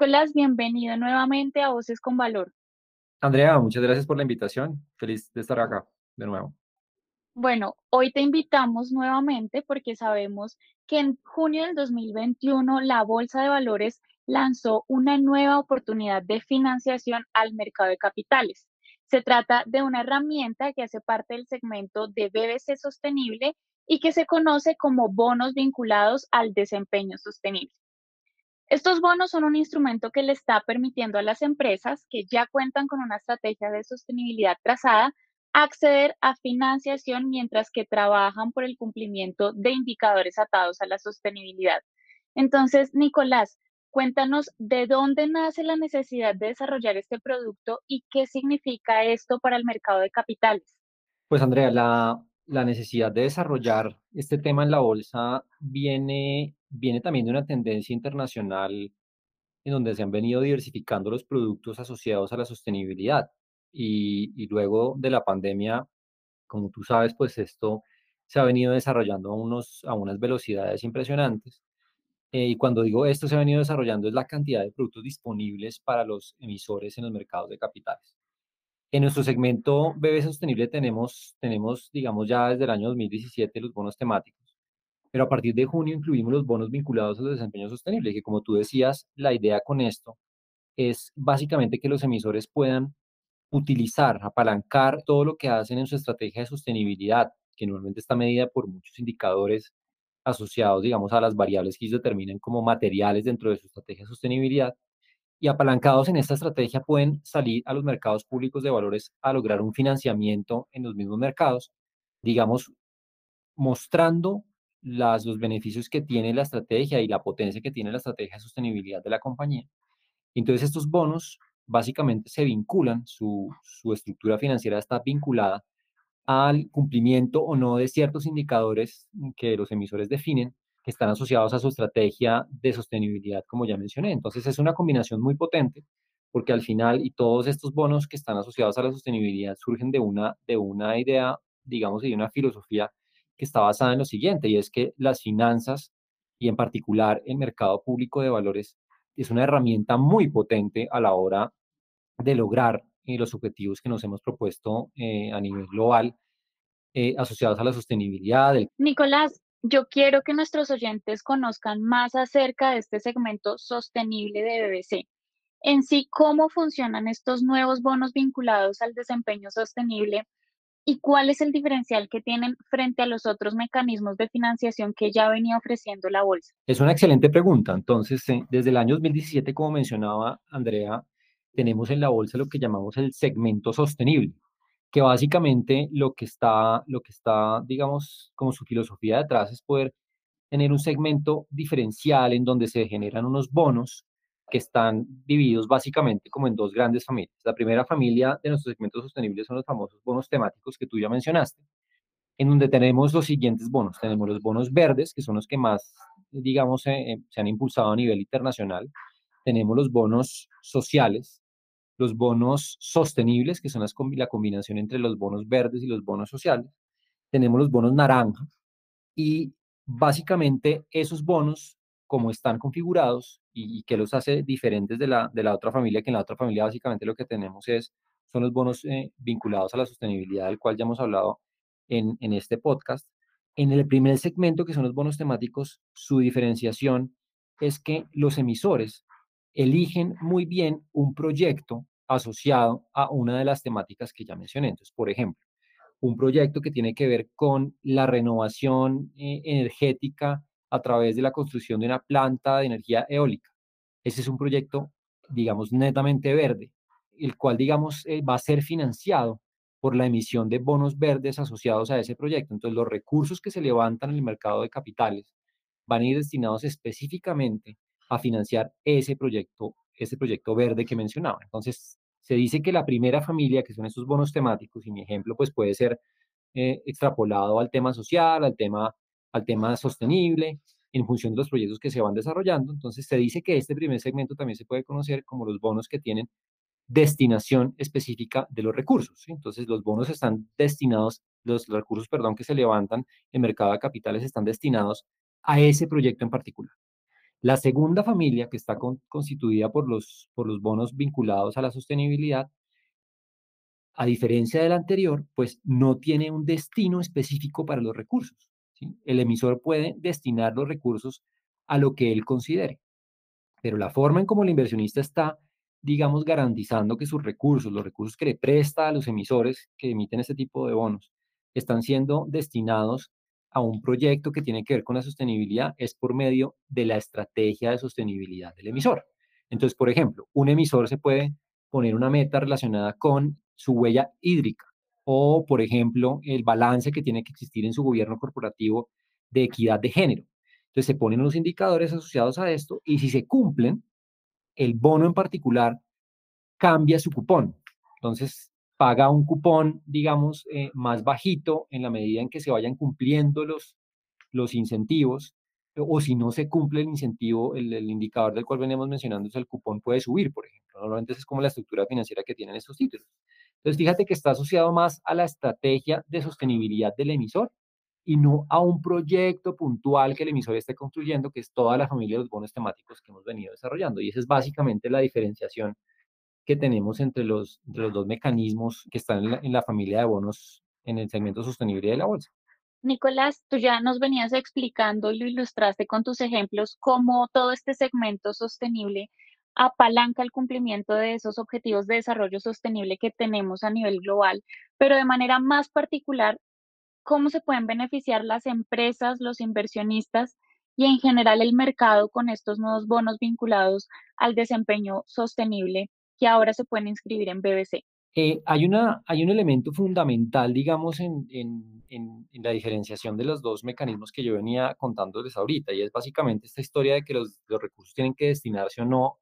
Nicolás, bienvenido nuevamente a Voces con Valor. Andrea, muchas gracias por la invitación. Feliz de estar acá de nuevo. Bueno, hoy te invitamos nuevamente porque sabemos que en junio del 2021 la Bolsa de Valores lanzó una nueva oportunidad de financiación al mercado de capitales. Se trata de una herramienta que hace parte del segmento de BBC Sostenible y que se conoce como bonos vinculados al desempeño sostenible. Estos bonos son un instrumento que le está permitiendo a las empresas que ya cuentan con una estrategia de sostenibilidad trazada acceder a financiación mientras que trabajan por el cumplimiento de indicadores atados a la sostenibilidad. Entonces, Nicolás, cuéntanos de dónde nace la necesidad de desarrollar este producto y qué significa esto para el mercado de capitales. Pues Andrea, la, la necesidad de desarrollar este tema en la bolsa viene, viene también de una tendencia internacional en donde se han venido diversificando los productos asociados a la sostenibilidad. Y, y luego de la pandemia, como tú sabes, pues esto se ha venido desarrollando a, unos, a unas velocidades impresionantes. Eh, y cuando digo esto se ha venido desarrollando es la cantidad de productos disponibles para los emisores en los mercados de capitales. En nuestro segmento BB Sostenible tenemos, tenemos, digamos, ya desde el año 2017 los bonos temáticos, pero a partir de junio incluimos los bonos vinculados al desempeño sostenible, que como tú decías, la idea con esto es básicamente que los emisores puedan utilizar, apalancar todo lo que hacen en su estrategia de sostenibilidad, que normalmente está medida por muchos indicadores asociados, digamos, a las variables que ellos determinan como materiales dentro de su estrategia de sostenibilidad, y apalancados en esta estrategia pueden salir a los mercados públicos de valores a lograr un financiamiento en los mismos mercados, digamos, mostrando las, los beneficios que tiene la estrategia y la potencia que tiene la estrategia de sostenibilidad de la compañía. Entonces estos bonos básicamente se vinculan, su, su estructura financiera está vinculada al cumplimiento o no de ciertos indicadores que los emisores definen que están asociados a su estrategia de sostenibilidad, como ya mencioné. Entonces es una combinación muy potente porque al final y todos estos bonos que están asociados a la sostenibilidad surgen de una, de una idea, digamos, y de una filosofía que está basada en lo siguiente, y es que las finanzas y en particular el mercado público de valores es una herramienta muy potente a la hora de lograr eh, los objetivos que nos hemos propuesto eh, a nivel global eh, asociados a la sostenibilidad. Nicolás, yo quiero que nuestros oyentes conozcan más acerca de este segmento sostenible de BBC. En sí, cómo funcionan estos nuevos bonos vinculados al desempeño sostenible y cuál es el diferencial que tienen frente a los otros mecanismos de financiación que ya venía ofreciendo la bolsa. Es una excelente pregunta. Entonces, eh, desde el año 2017, como mencionaba Andrea, tenemos en la bolsa lo que llamamos el segmento sostenible que básicamente lo que está, lo que está, digamos, como su filosofía detrás es poder tener un segmento diferencial en donde se generan unos bonos que están divididos básicamente como en dos grandes familias. La primera familia de nuestros segmentos sostenibles son los famosos bonos temáticos que tú ya mencionaste, en donde tenemos los siguientes bonos. Tenemos los bonos verdes, que son los que más, digamos, se han impulsado a nivel internacional. Tenemos los bonos sociales, los bonos sostenibles, que son las, la combinación entre los bonos verdes y los bonos sociales. Tenemos los bonos naranja y básicamente esos bonos, como están configurados y, que los hace diferentes de la, de la otra familia, que en la otra familia básicamente lo que tenemos es, son los bonos eh, vinculados a la sostenibilidad, del cual ya hemos hablado en, en este podcast. En el primer segmento, que son los bonos temáticos, su diferenciación es que los emisores eligen muy bien un proyecto asociado a una de las temáticas que ya mencioné. Entonces, por ejemplo, un proyecto que tiene que ver con la renovación eh, energética a través de la construcción de una planta de energía eólica. Ese es un proyecto, digamos, netamente verde, el cual, digamos, eh, va a ser financiado por la emisión de bonos verdes asociados a ese proyecto. Entonces, los recursos que se levantan en el mercado de capitales van a ir destinados específicamente a financiar ese proyecto, ese proyecto verde que mencionaba. Entonces, se dice que la primera familia, que son estos bonos temáticos, y mi ejemplo pues puede ser eh, extrapolado al tema social, al tema, al tema sostenible, en función de los proyectos que se van desarrollando. Entonces, se dice que este primer segmento también se puede conocer como los bonos que tienen destinación específica de los recursos. Entonces, los bonos están destinados, los recursos, perdón, que se levantan en mercado de capitales están destinados a ese proyecto en particular. La segunda familia, que está constituida por los, por los bonos vinculados a la sostenibilidad, a diferencia del anterior, pues no tiene un destino específico para los recursos. El emisor puede destinar los recursos a lo que él considere, pero la forma en cómo el inversionista está, digamos, garantizando que sus recursos, los recursos que le presta a los emisores que emiten este tipo de bonos, están siendo destinados a un proyecto que tiene que ver con la sostenibilidad es por medio de la estrategia de sostenibilidad del emisor. Entonces, por ejemplo, un emisor se puede poner una meta relacionada con su huella hídrica o, por ejemplo, el balance que tiene que existir en su gobierno corporativo de equidad de género. Entonces se ponen unos indicadores asociados a esto y si se cumplen, el bono en particular cambia su cupón. Entonces paga un cupón, digamos, eh, más bajito en la medida en que se vayan cumpliendo los, los incentivos o si no se cumple el incentivo, el, indicador del cual venimos mencionando, el cupón puede subir, por ejemplo. Normalmente es como la estructura financiera que tienen estos títulos. Entonces, fíjate que está asociado más a la estrategia de sostenibilidad del emisor y no a un proyecto puntual que el emisor esté construyendo, que es toda la familia de los bonos temáticos que hemos venido desarrollando. Y esa es básicamente la diferenciación que tenemos entre los, los dos mecanismos que están en la, en la familia de bonos en el segmento sostenibilidad de la bolsa. Nicolás, tú ya nos venías explicando y lo ilustraste con tus ejemplos cómo todo este segmento sostenible apalanca el cumplimiento de esos objetivos de desarrollo sostenible que tenemos a nivel global, pero de manera más particular, cómo se pueden beneficiar las empresas, los inversionistas y en general el mercado con estos nuevos bonos vinculados al desempeño sostenible que ahora se pueden inscribir en BBC. Eh, hay, una, hay un elemento fundamental, digamos, en, en, en, la diferenciación de los dos mecanismos que yo venía contándoles ahorita, y es básicamente esta historia de que los, los recursos tienen que destinarse o no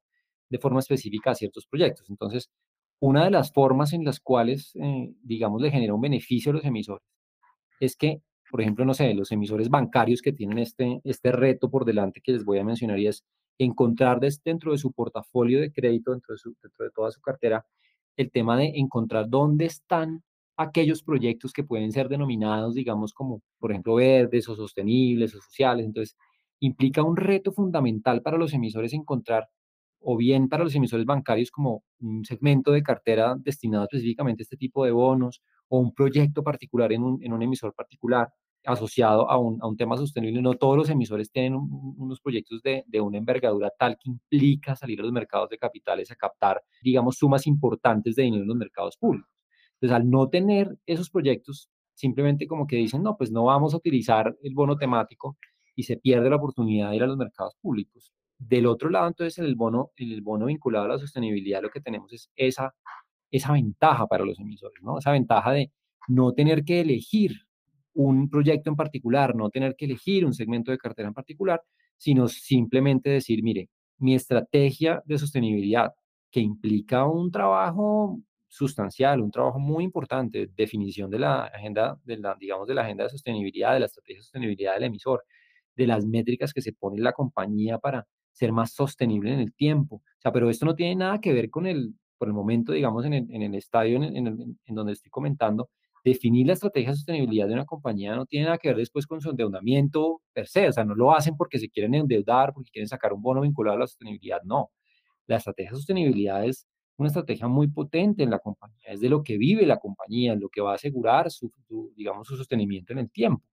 de forma específica a ciertos proyectos. Entonces, una de las formas en las cuales, eh, digamos, le genera un beneficio a los emisores es que, por ejemplo, no sé, los emisores bancarios que tienen este, este reto por delante que les voy a mencionar y es encontrar dentro de su portafolio de crédito, dentro de, dentro de toda su cartera, el tema de encontrar dónde están aquellos proyectos que pueden ser denominados, digamos, como, por ejemplo, verdes o sostenibles o sociales. Entonces, implica un reto fundamental para los emisores encontrar o bien para los emisores bancarios como un segmento de cartera destinado específicamente a este tipo de bonos o un proyecto particular en un, emisor particular asociado a un, a un, tema sostenible. No todos los emisores tienen unos proyectos de, de, una envergadura tal que implica salir a los mercados de capitales a captar, digamos, sumas importantes de dinero en los mercados públicos. Entonces, al no tener esos proyectos, simplemente como que dicen, no, pues no vamos a utilizar el bono temático y se pierde la oportunidad de ir a los mercados públicos. Del otro lado, entonces, en el bono, en el bono vinculado a la sostenibilidad, lo que tenemos es esa, esa ventaja para los emisores, ¿no? Esa ventaja de no tener que elegir un proyecto en particular, no tener que elegir un segmento de cartera en particular, sino simplemente decir, mire, mi estrategia de sostenibilidad, que implica un trabajo sustancial, un trabajo muy importante, definición de la agenda, de la, digamos, de la agenda de sostenibilidad, de la estrategia de sostenibilidad del emisor, de las métricas que se pone la compañía para ser más sostenible en el tiempo. O sea, pero esto no tiene nada que ver con el, por el momento, digamos, en el, en el estadio en, en, en, donde estoy comentando, definir la estrategia de sostenibilidad de una compañía no tiene nada que ver después con su endeudamiento per se, o sea, no lo hacen porque se quieren endeudar, porque quieren sacar un bono vinculado a la sostenibilidad, no. La estrategia de sostenibilidad es una estrategia muy potente en la compañía, es de lo que vive la compañía, lo que va a asegurar su, su digamos, su sostenimiento en el tiempo.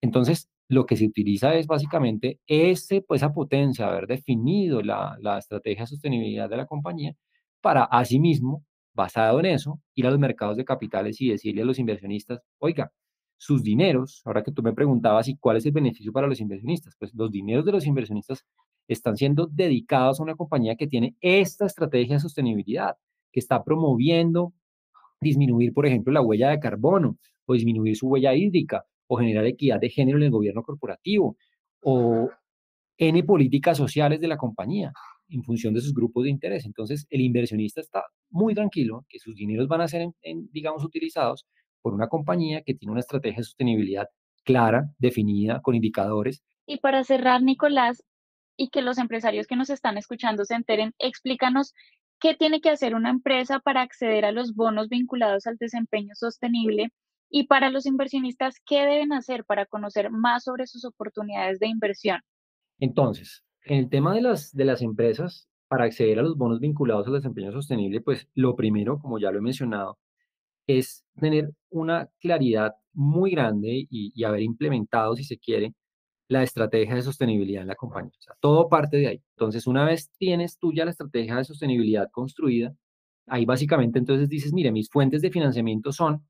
Entonces, lo que se utiliza es básicamente ese, pues, esa potencia, haber definido la, la estrategia de sostenibilidad de la compañía para asimismo, basado en eso, ir a los mercados de capitales y decirle a los inversionistas, oiga, sus dineros, ahora que tú me preguntabas y cuál es el beneficio para los inversionistas, pues los dineros de los inversionistas están siendo dedicados a una compañía que tiene esta estrategia de sostenibilidad, que está promoviendo disminuir, por ejemplo, la huella de carbono o disminuir su huella hídrica o generar equidad de género en el gobierno corporativo, o N políticas sociales de la compañía en función de sus grupos de interés. Entonces, el inversionista está muy tranquilo que sus dineros van a ser, digamos, utilizados por una compañía que tiene una estrategia de sostenibilidad clara, definida, con indicadores. Y para cerrar, Nicolás, y que los empresarios que nos están escuchando se enteren, explícanos qué tiene que hacer una empresa para acceder a los bonos vinculados al desempeño sostenible y para los inversionistas, qué deben hacer para conocer más sobre sus oportunidades de inversión. Entonces, en el tema de las, de las empresas, para acceder a los bonos vinculados al desempeño sostenible, pues lo primero, como ya lo he mencionado, es tener una claridad muy grande y, haber implementado, si se quiere, la estrategia de sostenibilidad en la compañía. O sea, todo parte de ahí. Entonces, una vez tienes tú ya la estrategia de sostenibilidad construida, ahí básicamente entonces dices, mire, mis fuentes de financiamiento son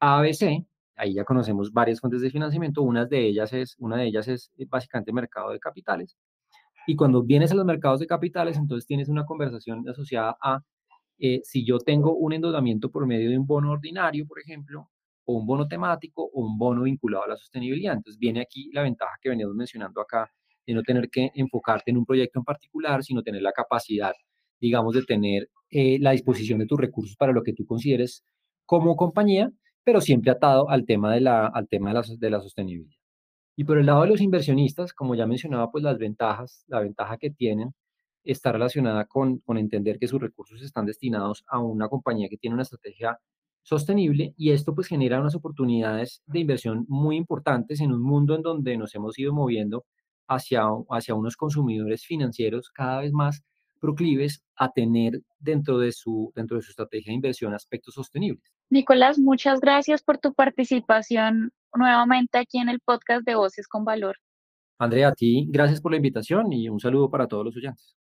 ABC, ahí ya conocemos varias fuentes de financiamiento, una de ellas es, una de ellas es eh, básicamente mercado de capitales. Y cuando vienes a los mercados de capitales, entonces tienes una conversación asociada a eh, si yo tengo un endeudamiento por medio de un bono ordinario, por ejemplo, o un bono temático o un bono vinculado a la sostenibilidad. Entonces viene aquí la ventaja que veníamos mencionando acá de no tener que enfocarte en un proyecto en particular, sino tener la capacidad, digamos, de tener eh, la disposición de tus recursos para lo que tú consideres como compañía, pero siempre atado al tema de la, al tema de la, de la sostenibilidad. Y por el lado de los inversionistas, como ya mencionaba, pues las ventajas, la ventaja que tienen está relacionada con, con entender que sus recursos están destinados a una compañía que tiene una estrategia sostenible y esto pues genera unas oportunidades de inversión muy importantes en un mundo en donde nos hemos ido moviendo hacia, hacia unos consumidores financieros cada vez más proclives a tener dentro de, su, dentro de su estrategia de inversión aspectos sostenibles. Nicolás, muchas gracias por tu participación nuevamente aquí en el podcast de Voces con Valor. Andrea, a ti gracias por la invitación y un saludo para todos los oyentes.